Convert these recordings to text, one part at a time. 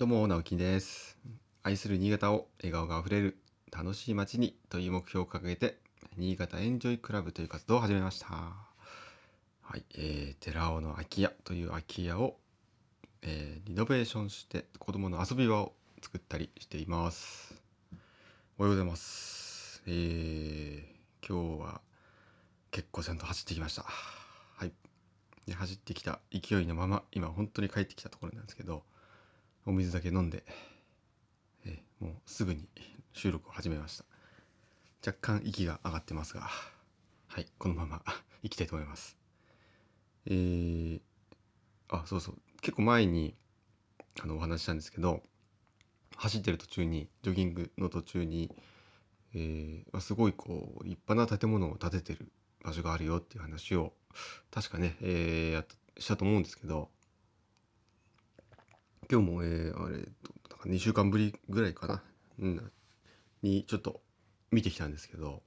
どうも直樹です。愛する新潟を笑顔があふれる楽しい街にという目標を掲げて新潟エンジョイクラブという活動を始めました。はい、えー、寺尾の空き家という空き家を、えー、リノベーションして子供の遊び場を作ったりしています。おはようございます。えー、今日は結構ちゃんと走ってきました。はい。で走ってきた勢いのまま今本当に帰ってきたところなんですけどお水だけ飲んで、えもうすぐに収録を始めました。若干息が上がってますがはいこのまま 行きたいと思います。えー、あそうそう。結構前にあのお話ししたんですけど走ってる途中にジョギングの途中に、えーすごいこう立派な建物を建ててる場所があるよっていう話を確かね、えーやったしたと思うんですけど今日も、えーあれなんか2週間ぶりぐらいかな、うん、にちょっと見てきたんですけど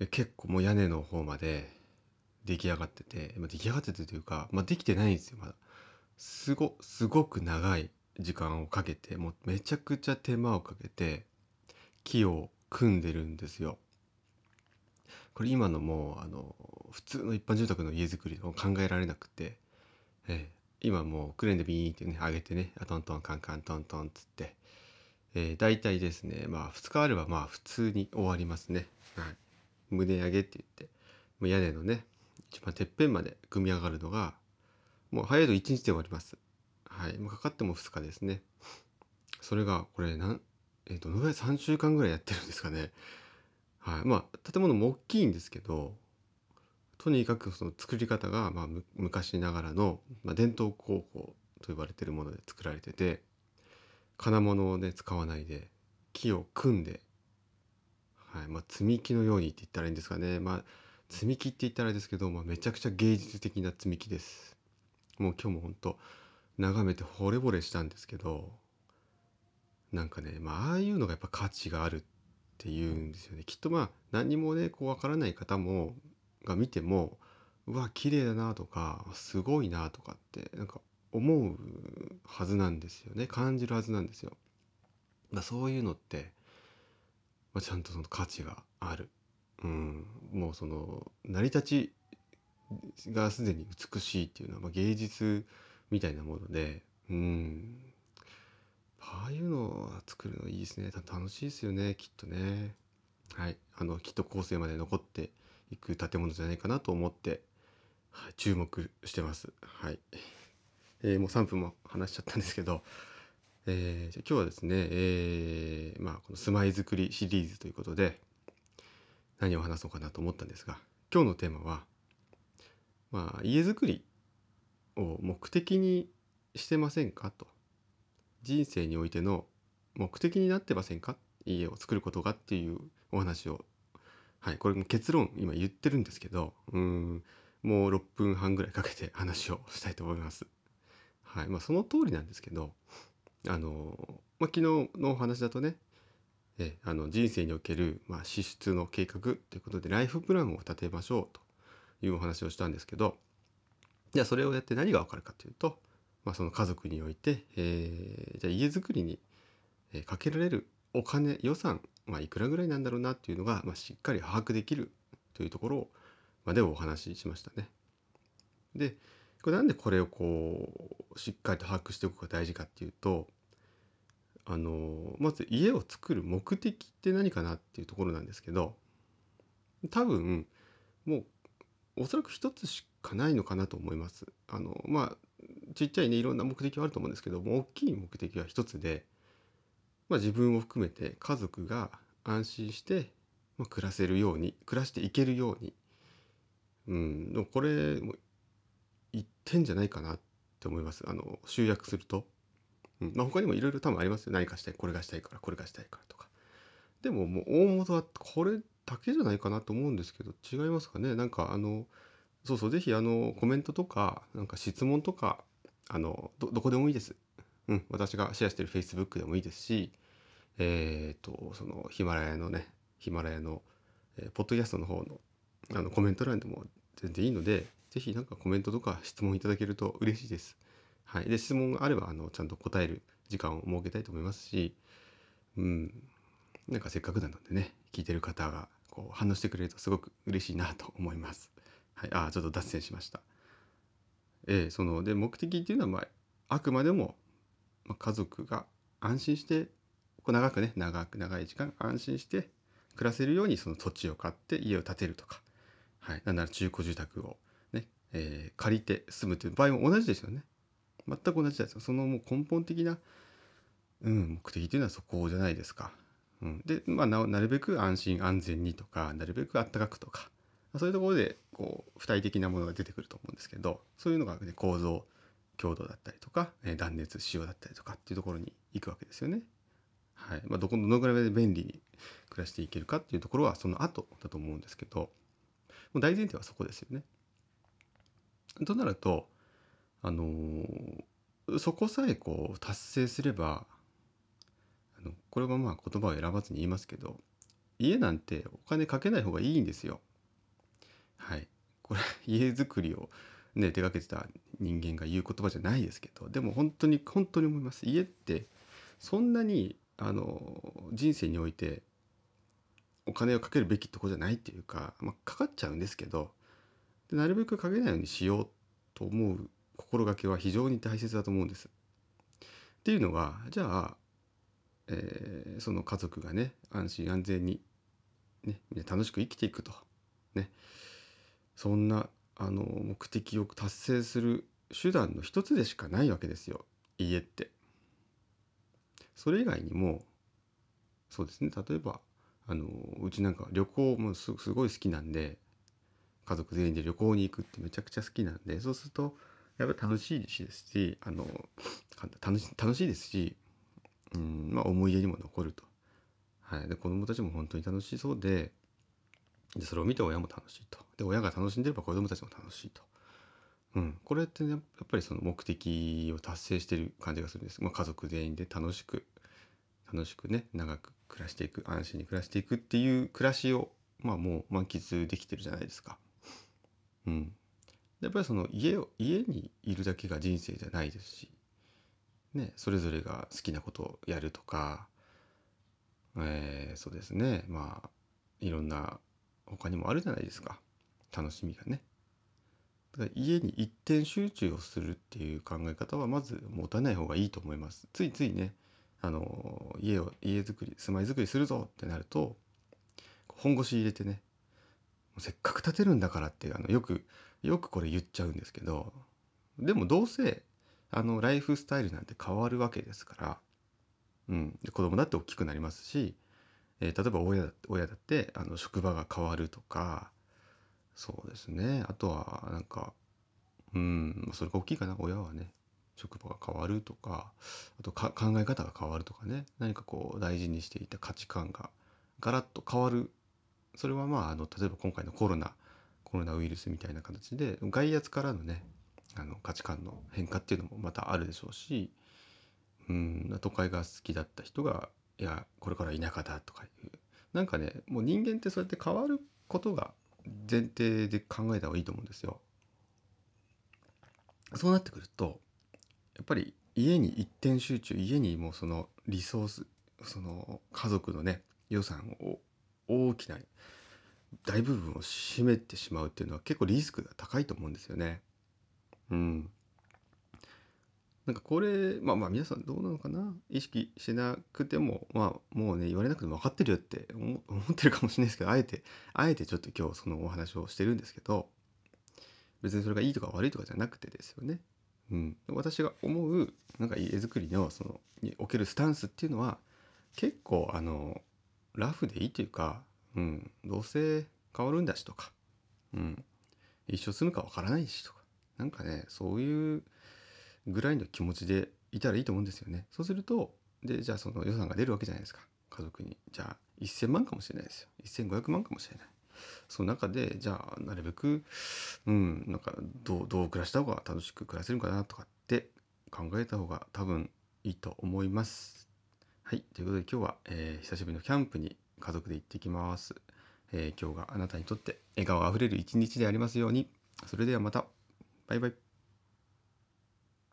え結構もう屋根の方まで出来上がってて、まあ、出来上がっててというか、まあ、できてないんですよまだ。すごすごく長い時間をかけてもうめちゃくちゃ手間をかけて木を組んでるんですよ。これ今のもうあの普通の一般住宅の家づくりを考えられなくて、ええ今もうクレーンでビーンってね上げてねトントンカンカントントンっつって、えー、大体ですねまあ2日あればまあ普通に終わりますね、はい、胸上げって言って。もう屋根のね一番てっぺんまで組み上がるのがもう早いと1日で終わります。はい。もうかかっても2日ですね。それがこれなんえー、どのぐらい？3週間ぐらいやってるんですかね。はい。まあ建物も大きいんですけどとにかくその作り方が、まあ、昔ながらの、まあ、伝統工法と呼ばれてるもので作られてて金物をね使わないで木を組んで、はいまあ、積み木のようにって言ったらいいんですかね、まあ、積み木って言ったらあれですけど、まあ、めちゃくちゃ芸術的な積み木です。もう今日も本当眺めて惚れ惚れしたんですけどなんかね、まあ、あいうのがやっぱ価値があるっていうんですよね。きっとまあ何にもねこうわからない方もが見てもうわ綺麗だなとかすごいなとかってなんか思うはずなんですよね感じるはずなんですよ。まあ、そういうのって、まあ、ちゃんとその価値がある。うん、もうその成り立ちがすでに美しいっていうのは、まあ、芸術みたいなもので、うん、ああいうのを作るのいいですね楽しいですよねきっとね。はい、あのきっと後世まで残っていく建物じゃないかなと思って、はい、注目してます。はい、えーもう3分も話しちゃったんですけど、えーじゃ今日はですね、えーまあ、この住まいづくりシリーズということで何を話そうかなと思ったんですが今日のテーマは、まあ、家づくりを目的にしてませんかと。人生においての目的になってませんか？家を作ることがっていうお話をはい。これも結論今言ってるんですけどうん。もう6分半ぐらいかけて話をしたいと思います。はい。まあ、その通りなんですけどあの、まあ、昨日のお話だとねえあの人生における、まあ、支出の計画ということでライフプランを立てましょうというお話をしたんですけどじゃあそれをやって何が分かるかというと、まあ、その家族において、えーじゃあ家づくりに、かけられるお金予算、まあ、いくらぐらいなんだろうなっていうのが、まあ、しっかり把握できるというところまでお話ししましたね。でこれなんでこれをこうしっかりと把握しておくか大事かっていうとあのまず家を作る目的って何かなっていうところなんですけど多分もうおそらく一つしかないのかなと思います。あのまあちっちゃいねいろんな目的はあると思うんですけども大きい目的は一つで、まあ、自分を含めて家族が安心して、まあ、暮らせるように暮らしていけるように、うん、でもこれも一点じゃないかなって思いますあの集約すると。うんまあ、他にもいろいろ多分ありますよ何かしたいこれがしたいからこれがしたいからとか。でももう大元はこれだけじゃないかなと思うんですけど違いますかねなんかあのそうそうぜひあのコメントとかなんか質問とかあのどどこでもいいです。うん、私がシェアしてる Facebook でもいいですしえっ、とそのヒマラヤのねヒマラヤの、えーポッドキャストの方のあのコメント欄でも全然いいのでぜひなんかコメントとか質問いただけると嬉しいです。はい、で質問があればあのちゃんと答える時間を設けたいと思いますし、うん、なんかせっかくなのでね聞いてる方がこう反応してくれるとすごく嬉しいなと思います。はい、あちょっと脱線しました。えー、そので目的っていうのは、まあ、あくまでも、ま、家族が安心してこう長くね長く長い時間安心して暮らせるようにその土地を買って家を建てるとか、はい、なんなら中古住宅をね、えー、借りて住むという場合も同じですよね。全く同じですよ。そのもう根本的な、うん、目的というのはそこじゃないですか。うん、で、まあな、なるべく安心安全にとかなるべくあったかくとかそういうところでこう付帯的なものが出てくると思うんですけどそういうのが、ね、構造強度だったりとか、えー、断熱仕様だったりとかっていうところに行くわけですよね。はいまあ、どこどのぐらいで便利に暮らしていけるかっていうところはその後だと思うんですけどもう大前提はそこですよね。となるとあのー、そこさえこう達成すればあのこれはまあ言葉を選ばずに言いますけど家なんてお金かけない方がいいんですよ。はいこれ家づくりをね手がけてた人間が言う言葉じゃないですけどでも本当に本当に思います。家ってそんなにあの人生においてお金をかけるべきとこじゃないっていうか、まあ、かかっちゃうんですけどでなるべくかけないようにしようと思う心がけは非常に大切だと思うんです。っていうのはじゃあ、えー、その家族がね安心安全に、ね、楽しく生きていくと、ね、そんなあの目的を達成する手段の一つでしかないわけですよ家って。それ以外にもそうですね例えばあのうちなんか旅行もすごい好きなんで家族全員で旅行に行くってめちゃくちゃ好きなんでそうするとやっぱり楽しいですしあの楽し楽しいですし、うんまあ、思い出にも残ると。はい、で子供たちも本当に楽しそうででそれを見て親も楽しいと。で親が楽しんでれば子供たちも楽しいと、うん、これって、ね、やっぱりその目的を達成してる感じがするんです、まあ、家族全員で楽しく楽しくね長く暮らしていく安心に暮らしていくっていう暮らしをまあもう満喫できてるじゃないですか。うん、やっぱりその家を家にいるだけが人生じゃないですし、ね、それぞれが好きなことをやるとか、えー、そうですね。まあいろんな他にもあるじゃないですか楽しみがね。だから家に一点集中をするっていう考え方はまず持たない方がいいと思います。ついついねあの家を家づくり住まいづくりするぞってなると本腰入れてねせっかく建てるんだからってあのよくよくこれ言っちゃうんですけどでもどうせあのライフスタイルなんて変わるわけですから、うん、で子供だって大きくなりますしえー、例えば親だ親だってあの職場が変わるとかそうですね。あとはなんかうんそれが大きいかな親はね。職場が変わるとかあと考え方が変わるとかね。何かこう大事にしていた価値観がガラッと変わる。それはまああの例えば今回のコロナコロナウイルスみたいな形で外圧からのねあの価値観の変化っていうのもまたあるでしょうしうん都会が好きだった人がいやこれから田舎だとかいうなんかねもう人間ってそうやって変わることが前提で考えた方がいいと思うんですよ。そうなってくるとやっぱり家に一点集中家にもうそのリソースその家族のね予算を大きな大部分を占めてしまうっていうのは結構リスクが高いと思うんですよね。うん。なんかこれまあまあ皆さんどうなのかな？意識しなくてもまあもうね言われなくても分かってるよって 思ってるかもしれないですけどあえてあえてちょっと今日そのお話をしてるんですけど別にそれがいいとか悪いとかじゃなくてですよね。うん、私が思うなんか家づくりのそのにおけるスタンスっていうのは結構あのラフでいいというか、うん、どうせ変わるんだしとか、うん、一生住むかわからないしとかなんかねそういうぐらいの気持ちでいたらいいと思うんですよね。そうするとでじゃあその予算が出るわけじゃないですか家族に。じゃあ1,000万かもしれないですよ。1,500万かもしれない。その中でじゃあなるべくうんなんかどうどう暮らした方が楽しく暮らせるかなとかって考えた方が多分いいと思います。はいということで今日は、えー、久しぶりのキャンプに家族で行ってきます。えー、今日があなたにとって笑顔あふれる一日でありますように。それではまた。バイバイ。